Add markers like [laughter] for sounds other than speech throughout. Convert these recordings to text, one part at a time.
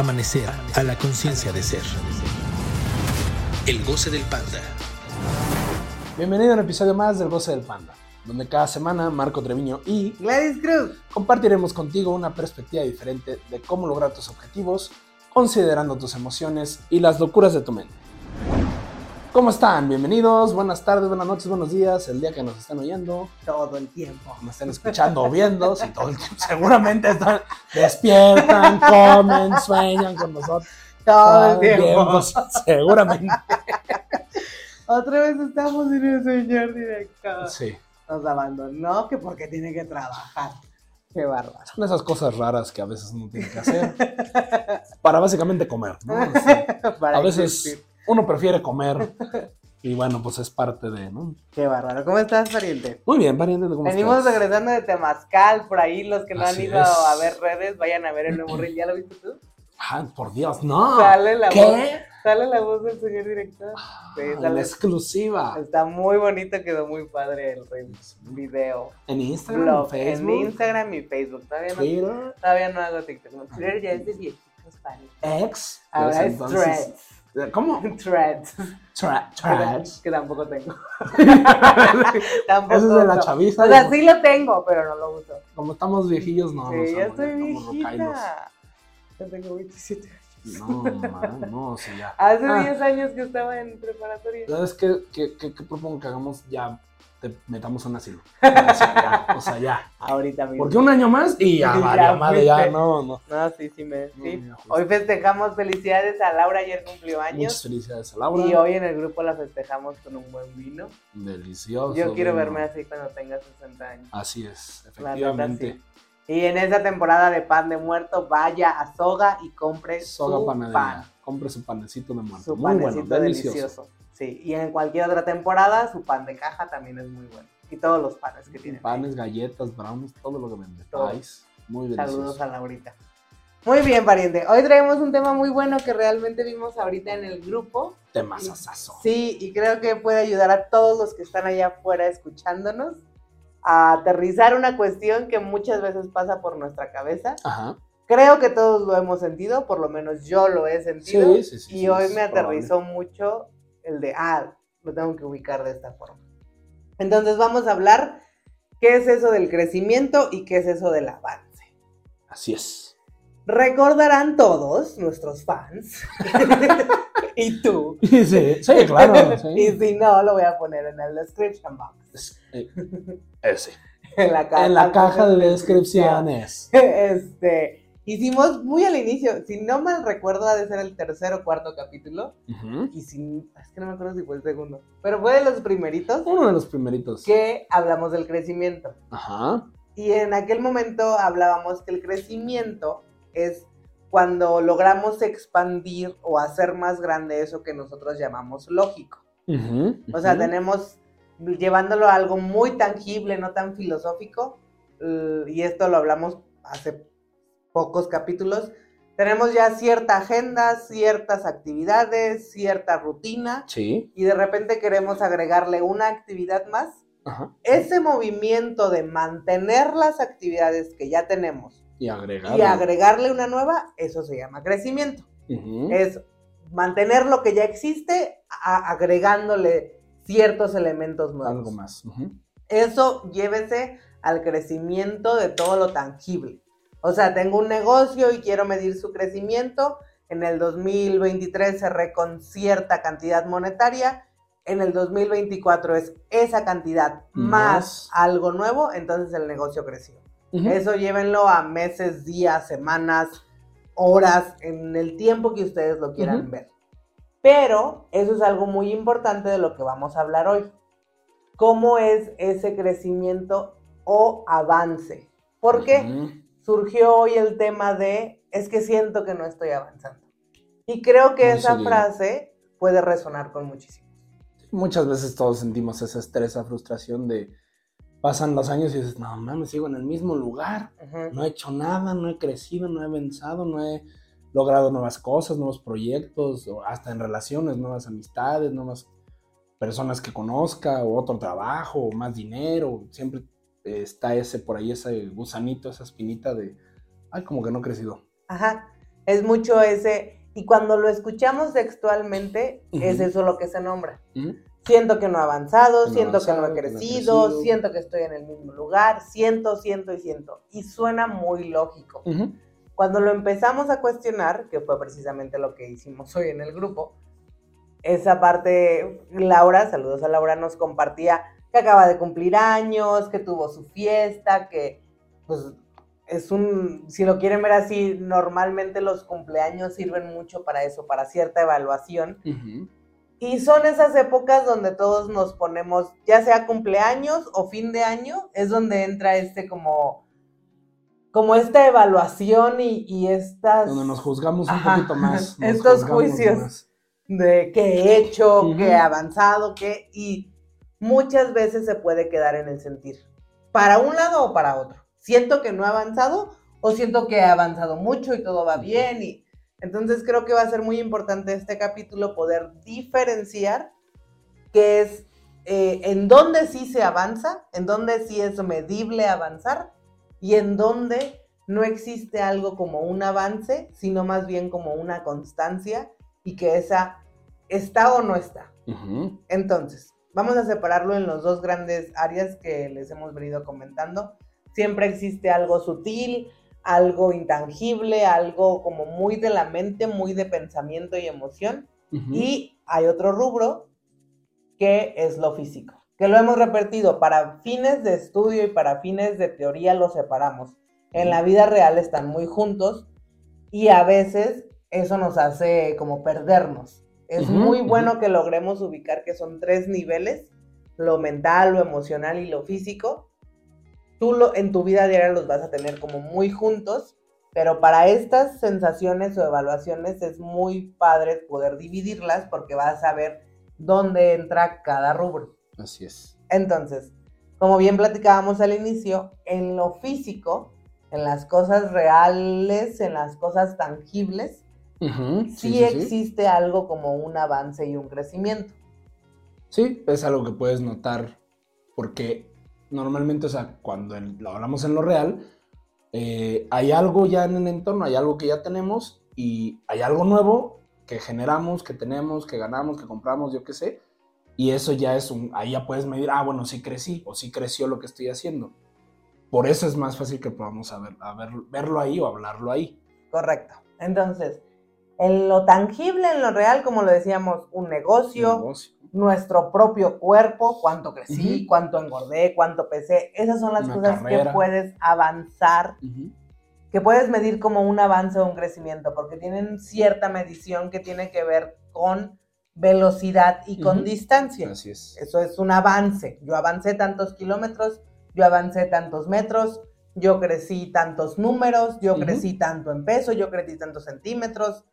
Amanecer a la conciencia de ser. El goce del panda. Bienvenido a un episodio más del Goce del Panda, donde cada semana Marco Treviño y Gladys Cruz. compartiremos contigo una perspectiva diferente de cómo lograr tus objetivos, considerando tus emociones y las locuras de tu mente. ¿Cómo están? Bienvenidos, buenas tardes, buenas noches, buenos días, el día que nos están oyendo, Todo el tiempo. nos están escuchando o viendo, si todo el tiempo [laughs] seguramente están, despiertan, [laughs] comen, sueñan con nosotros. Todo el tiempo. seguramente. [laughs] Otra vez estamos en el señor director. Sí, Nos abandonó que porque tiene que trabajar. Qué bárbaro. son esas cosas raras que a veces uno tiene que hacer para básicamente comer, ¿no? Sí. Para A veces. Uno prefiere comer [laughs] y bueno, pues es parte de, ¿no? Qué bárbaro. ¿Cómo estás, pariente? Muy bien, pariente, ¿cómo Venimos estás? regresando de Temazcal, por ahí los que no Así han ido es. a ver redes, vayan a ver el nuevo reel. ¿Ya lo viste tú? Ah, por Dios, no. Sale la ¿Qué? voz. Sale la voz del señor director. Sí, Ah, sale- la exclusiva. Está muy bonito, quedó muy padre el reel. Video. En Instagram, Blog, en en Facebook, Instagram y Facebook. Todavía no, Twitter, todavía no hago TikTok. Twitter ya es de viejitos, padre. X. Ahora pues es entonces- ¿Cómo? [laughs] Threads. Tra- Que, Threads. que tampoco tengo. [laughs] tampoco Ese es de la chaviza. O sea, sí lo tengo, pero no lo uso. Como estamos viejillos, no. sí, ya estoy viejita. Ya tengo 27 años. No, man, no, sí, ya. [laughs] Hace Ah. 10 años que estaba en preparatoria. ¿Sabes qué, qué, qué- qué propongo que hagamos? Ya te metamos a un asilo. [laughs] Ya, o sea, ya. Ahorita mismo. Porque un año más y ya, Ya vale, madre, ya, no, no. No, sí, sí me. No, Sí. ya. Hoy festejamos felicidades a Laura, ayer cumplió Muchas años. felicidades a Laura. Y hoy en el grupo la festejamos con un buen vino. Delicioso. Yo quiero vino. verme así cuando tenga 60 años. Así es, efectivamente. sí. Y en esta temporada de pan de muerto, vaya a Soga y compre Soga su panadería. pan, Compre su panecito de muerto. su Muy bueno, delicioso. delicioso. Sí, y en cualquier otra temporada, su pan de caja también es muy bueno. Y todos los panes que tienen. Panes, galletas, brownies, todo lo que vende. Pies, muy delicioso. Saludos a Laurita. Muy bien, pariente. Hoy traemos un tema muy bueno que realmente vimos ahorita en el grupo. Temazazazo. Sí, y creo que puede ayudar a todos los que están allá afuera escuchándonos a aterrizar una cuestión que muchas veces pasa por nuestra cabeza. Ajá. Creo que todos lo hemos sentido, por lo menos yo lo he sentido. Sí, sí, sí. y hoy me probable. aterrizó mucho el de, ah, lo tengo que ubicar de esta forma. Entonces vamos a hablar qué es eso del crecimiento y qué es eso del avance. Así es. Recordarán todos, nuestros fans, [laughs] y tú, Sí, sí, claro. sí. y si no, lo voy a poner en el description box. Eh, ese. [laughs] En la caja, En la caja de descripciones. [laughs] Este, hicimos muy al inicio, si no mal recuerdo, ha de ser el tercer o cuarto capítulo. Y si, es que no me acuerdo si fue el segundo, pero fue de los primeritos Uno de los primeritos. que hablamos del crecimiento. Ajá. Y en aquel momento hablábamos que el crecimiento es cuando logramos expandir o hacer más grande eso que nosotros llamamos lógico. Ujú, O sea, tenemos, llevándolo a algo muy tangible, no tan filosófico, y esto lo hablamos hace pocos capítulos, tenemos ya cierta agenda, ciertas actividades, cierta rutina, Sí. y de repente queremos agregarle una actividad más. Ajá. Ese movimiento de mantener las actividades que ya tenemos Y agregar. y agregarle una nueva, eso se llama crecimiento. Es mantener lo que ya existe a- agregándole ciertos elementos nuevos. Algo más. Eso llévese al crecimiento de todo lo tangible. O sea, tengo un negocio y quiero medir su crecimiento. En el 2023 cerré con cierta cantidad monetaria. En el 2024 es esa cantidad más, Más. algo nuevo, entonces el negocio creció. Eso llévenlo a meses, días, semanas, horas, en el tiempo que ustedes lo quieran ver. Pero eso es algo muy importante de lo que vamos a hablar hoy. ¿Cómo es ese crecimiento o avance? ¿Por qué? Ujú. Surgió hoy el tema de, es que siento que no estoy avanzando. Y creo que Muy esa frase puede resonar con muchísimos. Muchas veces todos sentimos ese estrés, esa frustración de pasan los años y dices, no mames, sigo en el mismo lugar, no he hecho nada, no he crecido, no he avanzado, no he logrado nuevas cosas, nuevos proyectos, o hasta en relaciones, nuevas amistades, nuevas personas que conozca, o otro trabajo, o más dinero, siempre está ese por ahí, ese gusanito, esa espinita de, ay, como que no he crecido. Ajá. Es mucho ese, y cuando lo escuchamos textualmente, es eso lo que se nombra. Siento que no he avanzado, no siento que no he avanzado, que no he crecido, crecido. siento que estoy en el mismo lugar, siento, siento y siento. Y suena muy lógico. Cuando lo empezamos a cuestionar, que fue precisamente lo que hicimos hoy en el grupo, esa parte, Laura, saludos a Laura, nos compartía que acaba de cumplir años, que tuvo su fiesta, que pues es un, si lo quieren ver así, normalmente los cumpleaños sirven mucho para eso, para cierta evaluación. Y son esas épocas donde todos nos ponemos, ya sea cumpleaños o fin de año, es donde entra este como, como esta evaluación y, y estas Donde nos juzgamos un Ajá. poquito más. Estos juicios. más. de qué he hecho, Ujú. qué he avanzado, qué, y muchas veces se puede quedar en el sentir, para un lado o para otro. Siento que no he avanzado o siento que he avanzado mucho y todo va bien y entonces creo que va a ser muy importante este capítulo poder diferenciar qué es eh, en dónde sí se avanza, en dónde sí es medible avanzar y en dónde no existe algo como un avance, sino más bien como una constancia y que esa está o no está. Entonces, vamos a separarlo en los dos grandes áreas que les hemos venido comentando. Siempre existe algo sutil, algo intangible, algo como muy de la mente, muy de pensamiento y emoción. Y hay otro rubro que es lo físico, que lo hemos repetido, para fines de estudio y para fines de teoría lo separamos. En la vida real están muy juntos y a veces eso nos hace como perdernos. Es muy bueno que logremos ubicar que son tres niveles, lo mental, lo emocional y lo físico. Tú lo, en tu vida diaria los vas a tener como muy juntos, pero para estas sensaciones o evaluaciones es muy padre poder dividirlas porque vas a ver dónde entra cada rubro. Así es. Entonces, como bien platicábamos al inicio, en lo físico, en las cosas reales, en las cosas tangibles, Ujú. sí, existe algo como un avance y un crecimiento. Sí, es algo que puedes notar porque normalmente, o sea, cuando en- lo hablamos en lo real, eh, hay algo ya en el entorno, hay algo que ya tenemos y hay algo nuevo que generamos, que tenemos, que ganamos, que compramos, yo qué sé. Y eso ya es un, ahí ya puedes medir, ah, bueno, sí crecí o sí creció lo que estoy haciendo. Por eso es más fácil que podamos saber, a ver, verlo ahí o hablarlo ahí. Correcto. Entonces, en lo tangible, en lo real, como lo decíamos, un negocio, Negocio. nuestro propio cuerpo, cuánto crecí, Ujú. cuánto engordé, cuánto pesé. Esas son las Una cosas carrera. que puedes avanzar Ujú. que puedes medir como un avance o un crecimiento, porque tienen cierta medición que tiene que ver con velocidad y con Ujú. distancia. Así es. Eso es un avance. Yo avancé tantos kilómetros, yo avancé tantos metros, yo crecí tantos números, yo crecí tanto en peso, yo crecí tantos centímetros.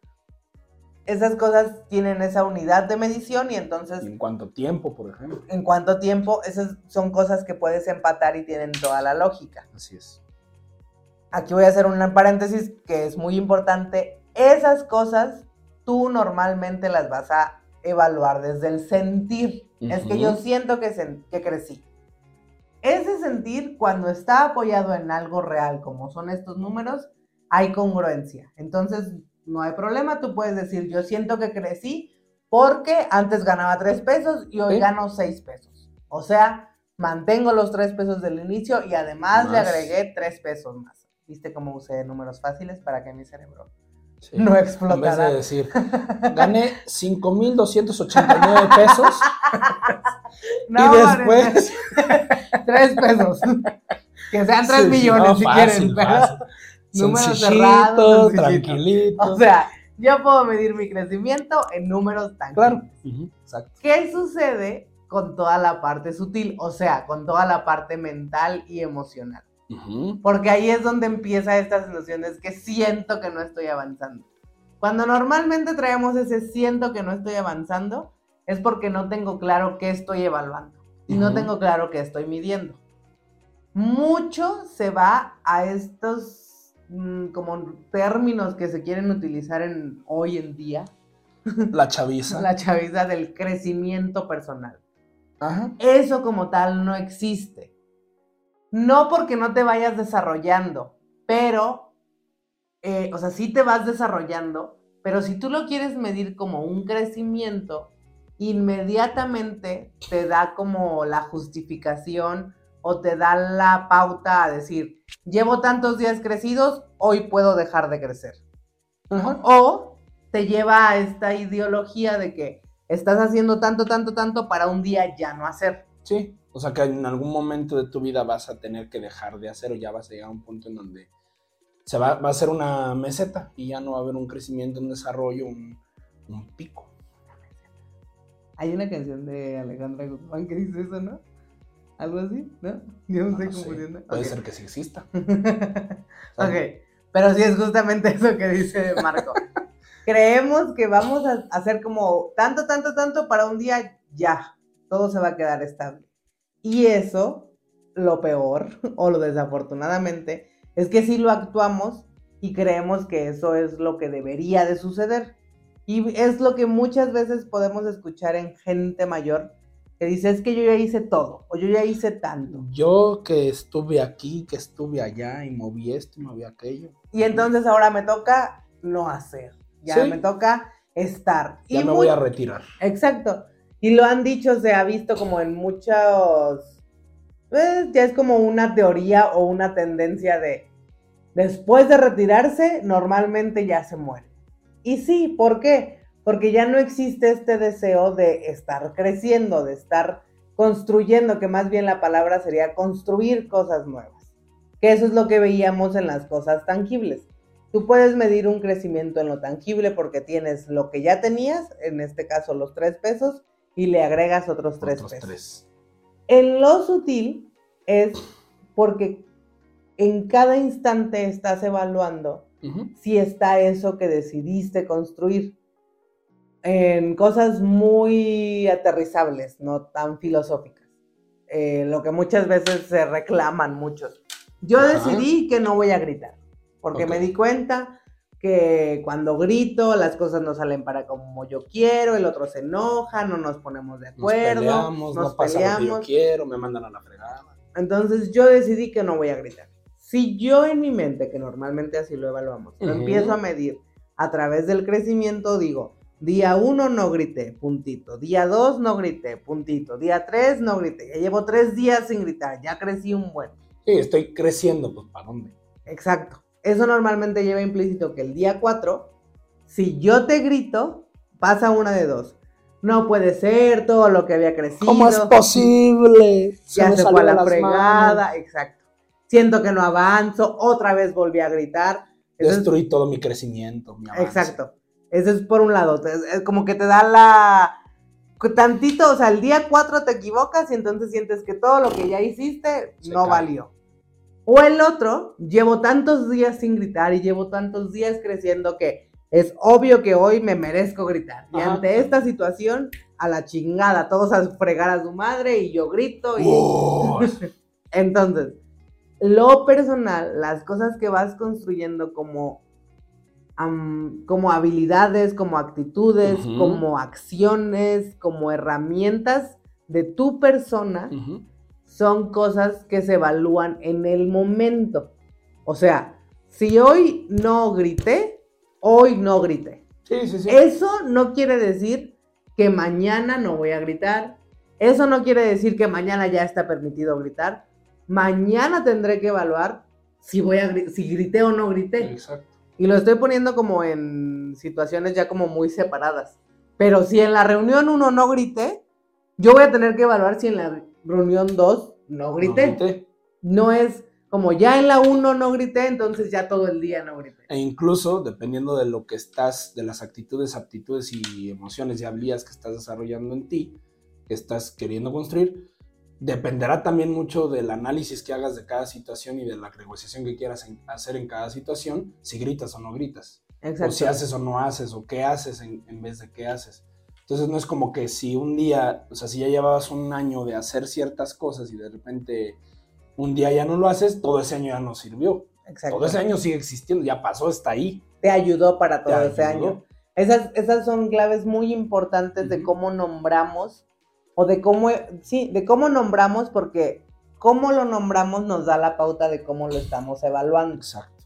Esas cosas tienen esa unidad de medición y entonces ¿Y en cuánto tiempo, por ejemplo? en cuánto tiempo, esas son cosas que puedes empatar y tienen toda la lógica. Así es. Aquí voy a hacer un paréntesis que es muy importante. Esas cosas tú normalmente las vas a evaluar desde el sentir. Es que yo siento que, sen- que crecí. Ese sentir, cuando está apoyado en algo real, como son estos números, hay congruencia. Entonces, no hay problema. Tú puedes decir, yo siento que crecí porque antes ganaba tres pesos y hoy Sí. gano seis pesos. O sea, mantengo los tres pesos del inicio y además le agregué tres pesos más. ¿Viste cómo usé números fáciles para que mi cerebro Sí. no En vez explotara? de decir, gané 5,289 pesos [laughs] No, y después... [laughs] tres pesos. [laughs] Que sean tres Sí, millones no, si fácil, quieren, fácil. Números cerrados, sencillito. tranquilito. O sea, yo puedo medir mi crecimiento en números tan claro. Ujú, Exacto. ¿Qué sucede con toda la parte sutil? O sea, con toda la parte mental y emocional. Ujú, Porque ahí es donde empieza estas sensaciones que siento que no estoy avanzando. Cuando normalmente traemos ese siento que no estoy avanzando, es porque no tengo claro qué estoy evaluando y no Ujú. tengo claro qué estoy midiendo. Mucho se va a estos mm, como términos que se quieren utilizar en, hoy en día, La chaviza. [laughs] la chaviza del crecimiento personal. Ajá. Eso como tal no existe. No porque no te vayas desarrollando, pero eh, o sea, sí te vas desarrollando, pero si tú lo quieres medir como un crecimiento, inmediatamente te da como la justificación o te da la pauta a decir, llevo tantos días crecidos, hoy puedo dejar de crecer. O te lleva a esta ideología de que estás haciendo tanto, tanto, tanto para un día ya no hacer. Sí, o sea que en algún momento de tu vida vas a tener que dejar de hacer o ya vas a llegar a un punto en donde se va, va a ser una meseta y ya no va a haber un crecimiento, un desarrollo, un, un pico. Hay una canción de Alejandra Guzmán que dice eso, ¿no? Algo así, ¿no? Yo no, No sé cómo funciona. Puede Ok. ser que sí exista. [laughs] ok, pero sí es justamente [laughs] eso que dice Marco. Creemos que vamos a hacer como tanto, tanto, tanto para un día, ya, todo se va a quedar estable. Y eso, lo peor, [laughs] o lo desafortunadamente, es que si lo actuamos y creemos que eso es lo que debería de suceder. Y es lo que muchas veces podemos escuchar en gente mayor que dice, es que yo ya hice todo, o yo ya hice tanto. Yo que estuve aquí, que estuve allá y moví esto y moví aquello. Y entonces ahora me toca no hacer. Ya Sí. me toca estar. Ya y me mu- voy a retirar. Exacto. Y lo han dicho, se ha visto como en muchos. pues, ya es como una teoría o una tendencia de. Después de retirarse, normalmente ya se muere. Y sí, ¿por qué? Porque ya no existe este deseo de estar creciendo, de estar construyendo, que más bien la palabra sería construir cosas nuevas. Que eso es lo que veíamos en las cosas tangibles. Tú puedes medir un crecimiento en lo tangible porque tienes lo que ya tenías, en este caso los tres pesos, y le agregas otros tres Otros pesos. tres. En lo sutil es porque en cada instante estás evaluando si está eso que decidiste construir. En cosas muy aterrizables, no tan filosóficas. Eh, lo que muchas veces se reclaman muchos. Yo Ajá. decidí que no voy a gritar, porque me di cuenta que cuando grito las cosas no salen para como yo quiero, el otro se enoja, no nos ponemos de Nos acuerdo, peleamos, nos no pasa lo que yo quiero, me mandan a la fregada. Entonces yo decidí que no voy a gritar. Si yo en mi mente, que normalmente así lo evaluamos, lo empiezo a medir a través del crecimiento, digo, día uno no grité, puntito. Día dos no grité, puntito. Día tres no grité. Ya llevo tres días sin gritar, ya crecí un buen. Sí, estoy creciendo, pues ¿para dónde? Exacto. Eso normalmente lleva implícito que el día 4, si yo te grito, pasa una de dos. No puede ser todo lo que había crecido. ¿Cómo es posible? ya me se fue a la fregada, manos. exacto. Siento que no avanzo, otra vez volví a gritar. Entonces, Destruí todo mi crecimiento, mi avance. exacto. Eso es por un lado, es como que te da la tantito, o sea, el día 4 te equivocas y entonces sientes que todo lo que ya hiciste Se no cae. valió. O el otro, llevo tantos días sin gritar y llevo tantos días creciendo que es obvio que hoy me merezco gritar. Y Ajá. ante esta situación, a la chingada, todos a fregar a su madre y yo grito y... [laughs] Entonces, lo personal, las cosas que vas construyendo como, como habilidades, como actitudes, como acciones, como herramientas de tu persona, son cosas que se evalúan en el momento. O sea, si hoy no grité, hoy no grité. Sí, sí, sí. Eso no quiere decir que mañana no voy a gritar. Eso no quiere decir que mañana ya está permitido gritar. Mañana tendré que evaluar si voy a si grité o no grité. Exacto. Y lo estoy poniendo como en situaciones ya como muy separadas. Pero si en la reunión 1 no grité, yo voy a tener que evaluar si en la reunión 2 no grité. No grité. No es como ya en la 1 no grité, entonces ya todo el día no grité. E incluso, dependiendo de lo que estás, de las actitudes, aptitudes y emociones y habilidades que estás desarrollando en ti, que estás queriendo construir, dependerá también mucho del análisis que hagas de cada situación y de la negociación que quieras en- hacer en cada situación, si gritas o no gritas, Exacto. o si haces o no haces, o qué haces en, en vez de qué haces. Entonces no es como que si un día, o sea, si ya llevabas un año de hacer ciertas cosas y de repente un día ya no lo haces, todo ese año ya no sirvió. Exacto. Todo ese año sigue existiendo, ya pasó, está ahí. te ayudó para todo Te ese ayudó. año. Esas, esas son claves muy importantes de cómo nombramos o de cómo, sí, de cómo nombramos porque cómo lo nombramos nos da la pauta de cómo lo estamos evaluando. Exacto.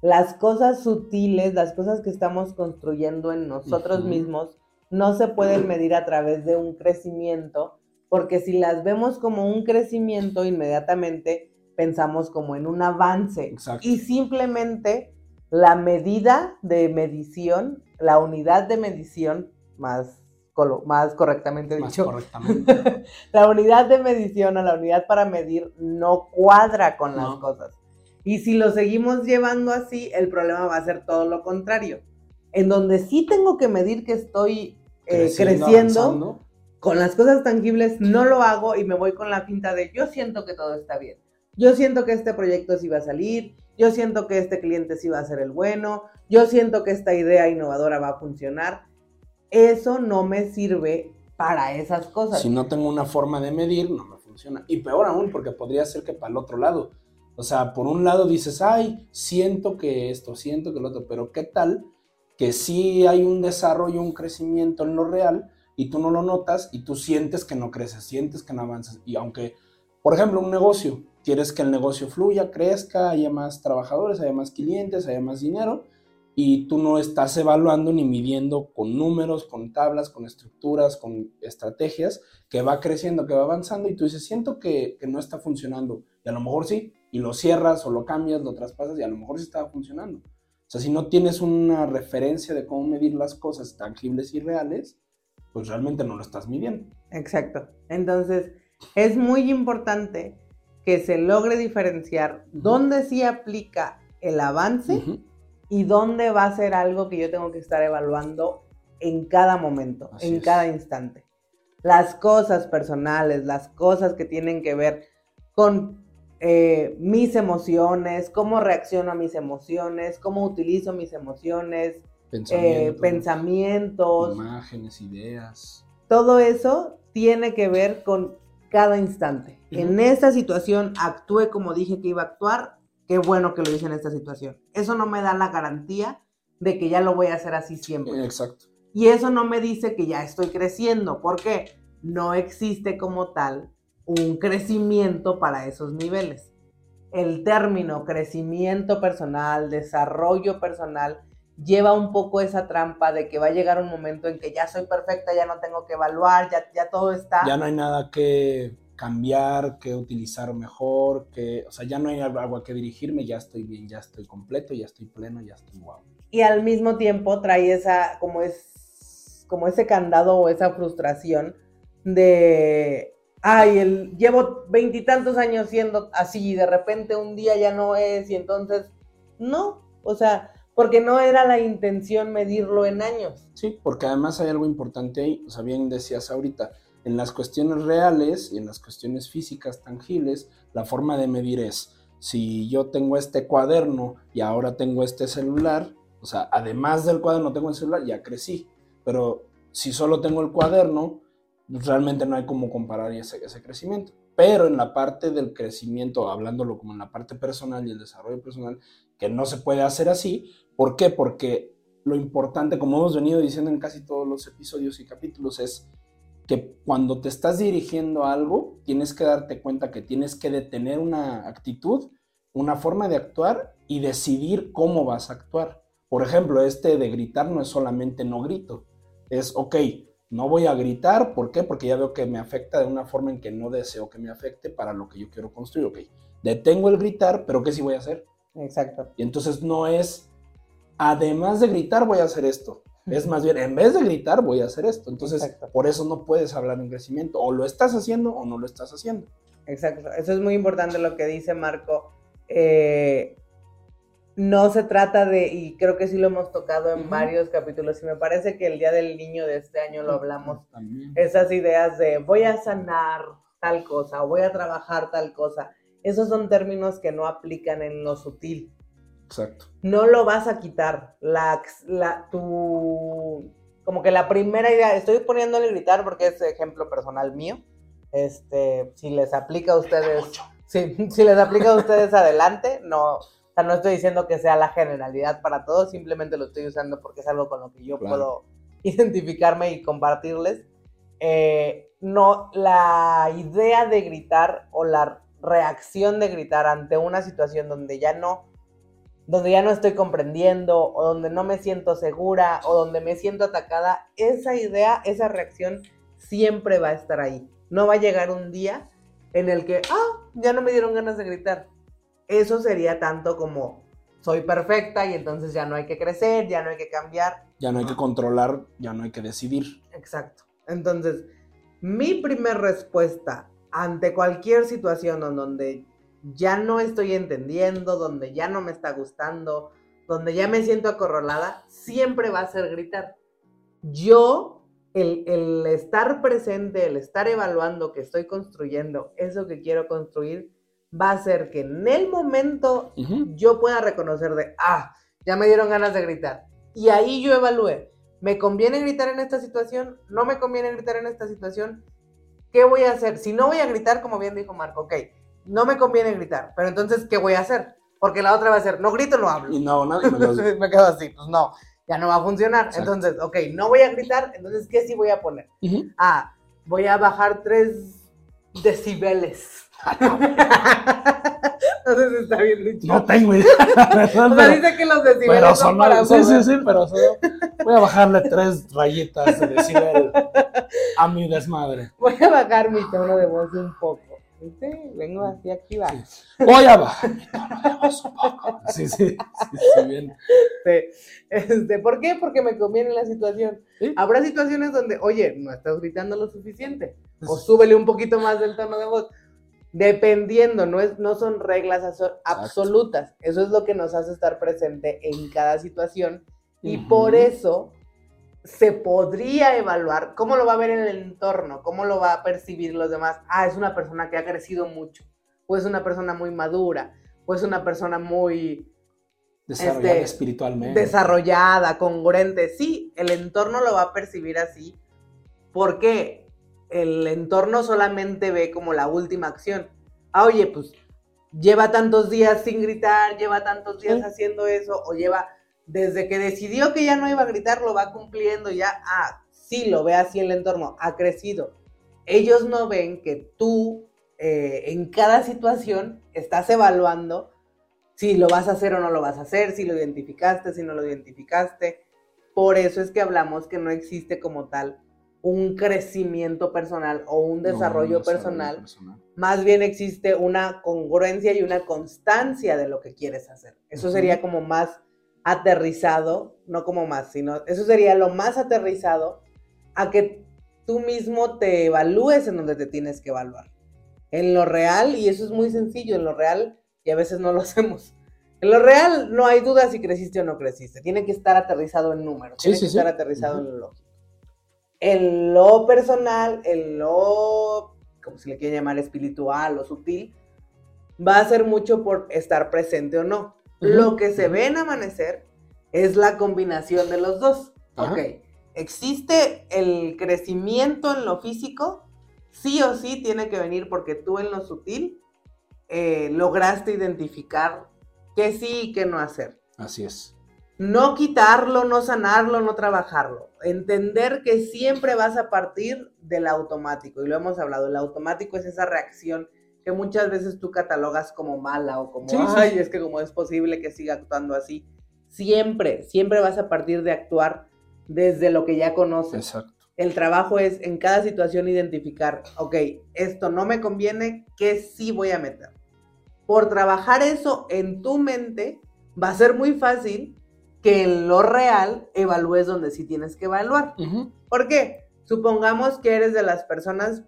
las cosas sutiles, las cosas que estamos construyendo en nosotros Ujú. mismos, no se pueden medir a través de un crecimiento, porque si las vemos como un crecimiento, inmediatamente pensamos como en un avance. Exacto. Y simplemente la medida de medición, la unidad de medición, más, más correctamente Más dicho, correctamente. [laughs] la unidad de medición o la unidad para medir no cuadra con las No. cosas. Y si lo seguimos llevando así, el problema va a ser todo lo contrario. En donde sí tengo que medir que estoy eh, creciendo, con las cosas tangibles, no lo hago y me voy con la pinta de yo siento que todo está bien. Yo siento que este proyecto sí va a salir, yo siento que este cliente sí va a ser el bueno, yo siento que esta idea innovadora va a funcionar. Eso no me sirve para esas cosas. Si no tengo una forma de medir, no me funciona. Y peor aún, porque podría ser que para el otro lado. O sea, por un lado dices, ay, siento que esto, siento que lo otro, pero ¿qué tal que sí hay un desarrollo, un crecimiento en lo real y tú no lo notas y tú sientes que no creces, sientes que no avanzas? Y aunque, por ejemplo, un negocio, quieres que el negocio fluya, crezca, haya más trabajadores, haya más clientes, haya más dinero, y tú no estás evaluando ni midiendo con números, con tablas, con estructuras, con estrategias, que va creciendo, que va avanzando, y tú dices, siento que, que no está funcionando, y a lo mejor sí, y lo cierras o lo cambias, lo traspasas, y a lo mejor sí está funcionando. O sea, si no tienes una referencia de cómo medir las cosas tangibles y reales, pues realmente no lo estás midiendo. Exacto. Entonces, es muy importante que se logre diferenciar dónde sí aplica el avance. Y dónde va a ser algo que yo tengo que estar evaluando en cada momento, Así en es. cada instante. Las cosas personales, las cosas que tienen que ver con eh, mis emociones, cómo reacciono a mis emociones, cómo utilizo mis emociones, eh, Pensamientos, imágenes, ideas. todo eso tiene que ver con cada instante. En esta situación actué como dije que iba a actuar, qué bueno que lo hice en esta situación. Eso no me da la garantía de que ya lo voy a hacer así siempre. Exacto. Y eso no me dice que ya estoy creciendo, porque no existe como tal un crecimiento para esos niveles. El término crecimiento personal, desarrollo personal, lleva un poco esa trampa de que va a llegar un momento en que ya soy perfecta, ya no tengo que evaluar, ya, ya todo está. ya no hay nada que cambiar, que utilizar mejor, que, o sea, ya no hay algo a que dirigirme, ya estoy bien, ya estoy completo, ya estoy pleno, ya estoy guau. y al mismo tiempo trae esa, como es, como ese candado o esa frustración de, ay, el, llevo veintitantos años siendo así y de repente un día ya no es y entonces, no, o sea, porque no era la intención medirlo en años. Sí, porque además hay algo importante ahí, o sea, bien decías ahorita, en las cuestiones reales y en las cuestiones físicas tangibles, la forma de medir es, si yo tengo este cuaderno y ahora tengo este celular, o sea, además del cuaderno tengo el celular, ya crecí, pero si solo tengo el cuaderno, realmente no hay cómo comparar ese, ese crecimiento. Pero en la parte del crecimiento, hablándolo como en la parte personal y el desarrollo personal, que no se puede hacer así, ¿por qué? Porque lo importante, como hemos venido diciendo en casi todos los episodios y capítulos, es que cuando te estás dirigiendo a algo, tienes que darte cuenta que tienes que detener una actitud, una forma de actuar y decidir cómo vas a actuar. Por ejemplo, este de gritar no es solamente no grito, es, ok, no voy a gritar, ¿por qué? Porque ya veo que me afecta de una forma en que no deseo que me afecte para lo que yo quiero construir, ok. Detengo el gritar, pero ¿qué sí voy a hacer? Exacto. Y entonces no es, además de gritar, voy a hacer esto. Es más bien, en vez de gritar, voy a hacer esto. Entonces, Exacto. por eso no puedes hablar en crecimiento. O lo estás haciendo o no lo estás haciendo. Exacto, eso es muy importante lo que dice Marco. Eh, no se trata de, y creo que sí lo hemos tocado en varios capítulos, y me parece que el Día del Niño de este año lo hablamos, También. esas ideas de voy a sanar tal cosa, voy a trabajar tal cosa, esos son términos que no aplican en lo sutil. Exacto. No lo vas a quitar. La, la, tu, como que la primera idea, estoy poniéndole gritar porque es ejemplo personal mío. Este, si les aplica a ustedes, sí, si les aplica a ustedes adelante, no, o sea, no estoy diciendo que sea la generalidad para todos, simplemente lo estoy usando porque es algo con lo que yo Claro. puedo identificarme y compartirles. Eh, no, la idea de gritar o la reacción de gritar ante una situación donde ya no donde ya no estoy comprendiendo o donde no me siento segura o donde me siento atacada, esa idea, esa reacción siempre va a estar ahí. No va a llegar un día en el que, ah, ya no me dieron ganas de gritar. Eso sería tanto como soy perfecta y entonces ya no hay que crecer, ya no hay que cambiar. Ya no hay que controlar, ya no hay que decidir. Exacto. Entonces, mi primer respuesta ante cualquier situación en donde ya no estoy entendiendo, donde ya no me está gustando, donde ya me siento acorralada, siempre va a ser gritar. Yo, el, el estar presente, el estar evaluando que estoy construyendo eso que quiero construir, va a hacer que en el momento yo pueda reconocer de, ah, ya me dieron ganas de gritar. Y ahí yo evalúe, ¿me conviene gritar en esta situación? ¿No me conviene gritar en esta situación? ¿Qué voy a hacer? Si no voy a gritar, como bien dijo Marco, ok, no me conviene gritar, pero entonces, ¿qué voy a hacer? Porque la otra va a ser, no grito, no hablo. Y no, nadie me lo [laughs] me quedo así, pues no, ya no va a funcionar. Entonces, ok, no voy a gritar, entonces, ¿qué sí voy a poner? Ah, voy a bajar tres decibeles. [laughs] no sé si está bien dicho. No tengo idea. [laughs] o sea, dice que los decibeles pero son para Sí, sí, sí, pero voy a bajarle tres rayitas de decibel a mi desmadre. Voy a bajar mi tono de voz un poco. ¿Viste? Vengo así activa. Sí. Voy a bajar mi tono de voz un poco. Sí, sí, sí, sí bien. Este, ¿Por qué? Porque me conviene la situación. Habrá situaciones donde, oye, no estás gritando lo suficiente. O súbele un poquito más del tono de voz. Dependiendo, no, es, no son reglas absolutas. Eso es lo que nos hace estar presente en cada situación. Y por eso se podría evaluar cómo lo va a ver en el entorno, cómo lo va a percibir los demás. Ah, es una persona que ha crecido mucho, o es una persona muy madura, o es una persona muy... Desarrollada este, espiritualmente. Desarrollada, congruente. Sí, el entorno lo va a percibir así. porque El entorno solamente ve como la última acción. Ah, oye, pues lleva tantos días sin gritar, lleva tantos días haciendo eso, o lleva desde que decidió que ya no iba a gritar, lo va cumpliendo ya, ah, sí, lo ve así en el entorno, ha crecido. Ellos no ven que tú eh, en cada situación estás evaluando si lo vas a hacer o no lo vas a hacer, si lo identificaste, si no lo identificaste. Por eso es que hablamos que no existe como tal un crecimiento personal o un desarrollo, personal. Más bien existe una congruencia y una constancia de lo que quieres hacer. Eso sería como más aterrizado, no como más, sino eso sería lo más aterrizado a que tú mismo te evalúes en donde te tienes que evaluar. En lo real, y eso es muy sencillo, en lo real, y a veces no lo [laughs] hacemos. En lo real no hay duda si creciste o no creciste. Tiene que estar aterrizado en números. tiene que estar aterrizado en lo lógico. En lo personal, en lo, como se le quiere llamar, espiritual o sutil, va a ser mucho por estar presente o no. Lo que se ve en amanecer es la combinación de los dos. Ok. Existe el crecimiento en lo físico, sí o sí tiene que venir porque tú en lo sutil eh, lograste identificar qué sí y qué no hacer. Así es. No quitarlo, no sanarlo, no trabajarlo. Entender que siempre vas a partir del automático. Y lo hemos hablado, el automático es esa reacción que muchas veces tú catalogas como mala o como, ay, es que como es posible que siga actuando así. Siempre, siempre vas a partir de actuar desde lo que ya conoces. Exacto. El trabajo es en cada situación identificar, ok, esto no me conviene, ¿qué sí voy a meter? Por trabajar eso en tu mente, va a ser muy fácil que en lo real evalúes donde sí tienes que evaluar. ¿Por qué? Supongamos que eres de las personas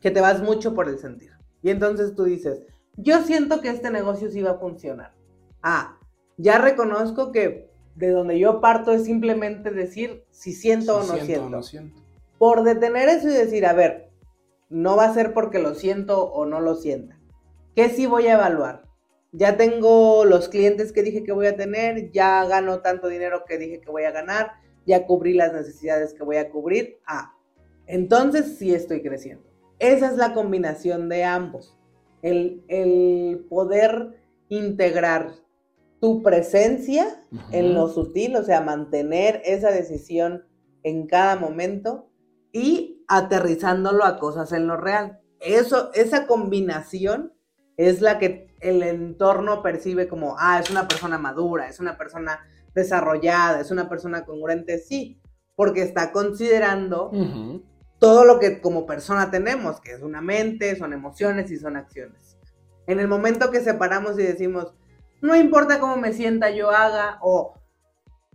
que te vas mucho por el sentir. Y entonces tú dices, yo siento que este negocio sí va a funcionar. Ah, ya reconozco que de donde yo parto es simplemente decir si siento, o, no siento. no siento. Por detener eso y decir, a ver, no va a ser porque lo siento o no lo sienta. ¿Qué sí voy a evaluar? Ya tengo los clientes que dije que voy a tener, ya gano tanto dinero que dije que voy a ganar, ya cubrí las necesidades que voy a cubrir. Ah, entonces sí estoy creciendo. Esa es la combinación de ambos. El, poder integrar tu presencia en lo sutil, o sea, mantener esa decisión en cada momento y aterrizándolo a cosas en lo real. Eso, esa combinación es la que el entorno percibe como, ah, es una persona madura, es una persona desarrollada, es una persona congruente, sí, porque está considerando. Todo lo que como persona tenemos, que es una mente, son emociones y son acciones. En el momento que separamos y decimos, no importa cómo me sienta yo haga, o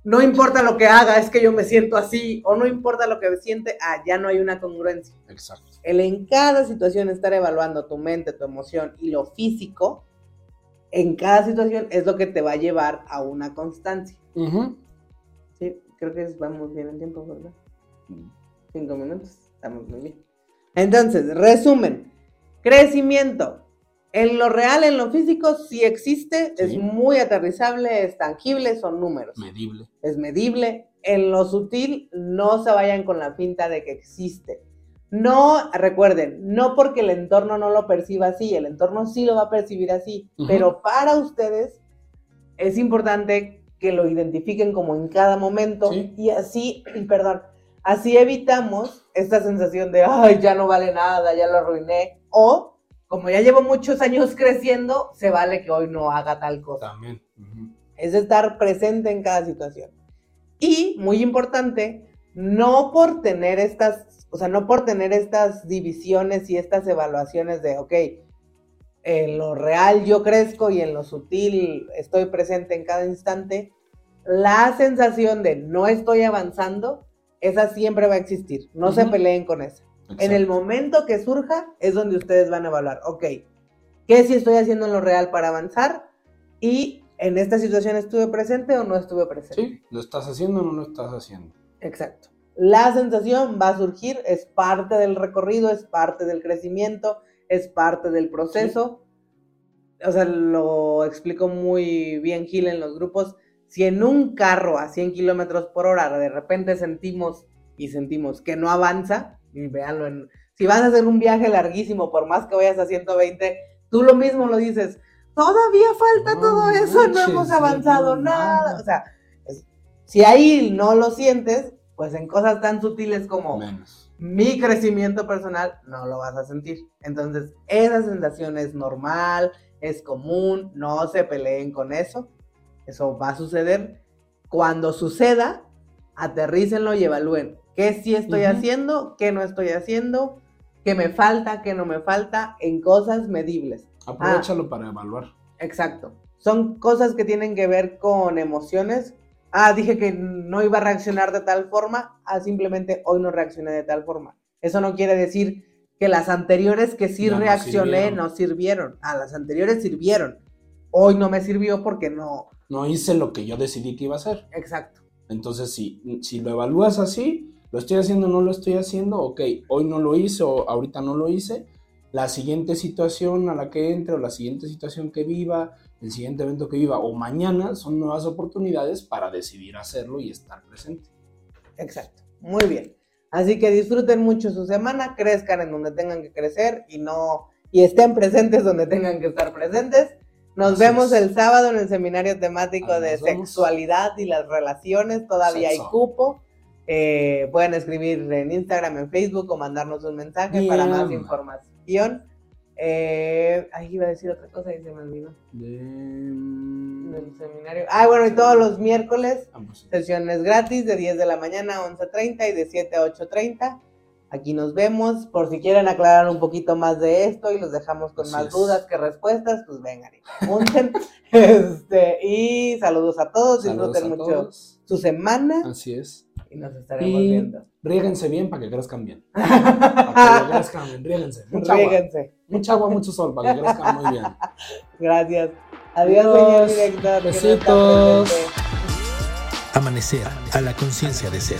no importa lo que haga, es que yo me siento así, o no importa lo que siente, ah, ya no hay una congruencia. Exacto. El en cada situación estar evaluando tu mente, tu emoción y lo físico, en cada situación es lo que te va a llevar a una constancia. Sí, creo que vamos bien en tiempo, ¿verdad? Cinco minutos, estamos muy bien. Entonces, resumen, crecimiento. En lo real, en lo físico, sí existe, es Sí. muy aterrizable, es tangible, son números, Medible. es medible. En lo sutil, no se vayan con la pinta de que existe. No, recuerden, no porque el entorno no lo perciba así, el entorno sí lo va a percibir así, Ujú. pero para ustedes es importante que lo identifiquen como en cada momento Sí. y así, [clears throat] perdón, así evitamos esta sensación de, ay, ya no vale nada, ya lo arruiné, o como ya llevo muchos años creciendo, se vale que hoy no haga tal cosa También. Es estar presente en cada situación. Y, muy importante, no por tener estas, o sea, no por tener estas divisiones y estas evaluaciones de, ok, en lo real yo crezco y en lo sutil estoy presente en cada instante, la sensación de no estoy avanzando, esa siempre va a existir. No se peleen con esa. En el momento que surja es donde ustedes van a evaluar, ok, ¿qué si estoy haciendo en lo real para avanzar? Y en esta situación estuve presente o no estuve presente. Sí, ¿lo estás haciendo o no lo estás haciendo? Exacto. La sensación va a surgir, es parte del recorrido, es parte del crecimiento, es parte del proceso. O sea, lo explico muy bien Gil en los grupos. Si en un carro a 100 kilómetros por hora de repente sentimos y sentimos que no avanza, y véanlo en... Si vas a hacer un viaje larguísimo, por más que vayas a 120, tú lo mismo lo dices, todavía falta No todo eso, no hemos avanzado no, nada. O sea, si ahí no lo sientes, pues en cosas tan sutiles como Menos. mi crecimiento personal no lo vas a sentir. Entonces, esa sensación es normal, es común, no se peleen con eso. Eso va a suceder. Cuando suceda, aterrícenlo y evalúen qué sí estoy haciendo, qué no estoy haciendo, qué me falta, qué no me falta, en cosas medibles. Aprovechalo para evaluar. Exacto. Son cosas que tienen que ver con emociones. Ah, dije que no iba a reaccionar de tal forma. Ah, simplemente hoy no reaccioné de tal forma. Eso no quiere decir que las anteriores que sí Ya no reaccioné sirvieron. no sirvieron. Ah, las anteriores sirvieron. Hoy no me sirvió porque no. No hice lo que yo decidí que iba a hacer. Exacto. Entonces, si, si lo evalúas así, lo estoy haciendo no lo estoy haciendo, ok, hoy no lo hice o ahorita no lo hice, la siguiente situación a la que entre o la siguiente situación que viva, el siguiente evento que viva o mañana son nuevas oportunidades para decidir hacerlo y estar presente. Exacto. Muy bien. Así que disfruten mucho su semana, crezcan en donde tengan que crecer y no y estén presentes donde tengan que estar presentes. Nos Así vemos es. el sábado en el seminario temático Ahí de vemos. sexualidad y las relaciones. Todavía hay cupo. Eh, pueden escribir en Instagram, en Facebook o mandarnos un mensaje para más Bien. información. Eh, ahí iba a decir otra cosa y se me olvidó. De... Del seminario. Ah, bueno, y todos los miércoles sí. Sesiones gratis de 10 de la mañana a 11.30 y de 7 a 8.30. Aquí nos vemos. Por si quieren aclarar un poquito más de esto y los dejamos con Así más es. dudas que respuestas, pues vengan y pregunten. [laughs] este, y saludos a todos. Saludos Disfruten a mucho todos. su semana Así es. y nos estaremos Y viendo. riéguense bien para que crezcan bien. [laughs] Para que crezcan bien, riéguense. Mucha agua. Ríguense. Mucha agua, mucho sol para que crezcan muy bien. Gracias. Adiós, Adiós. señor director. Besitos. Amanecer a la conciencia de ser.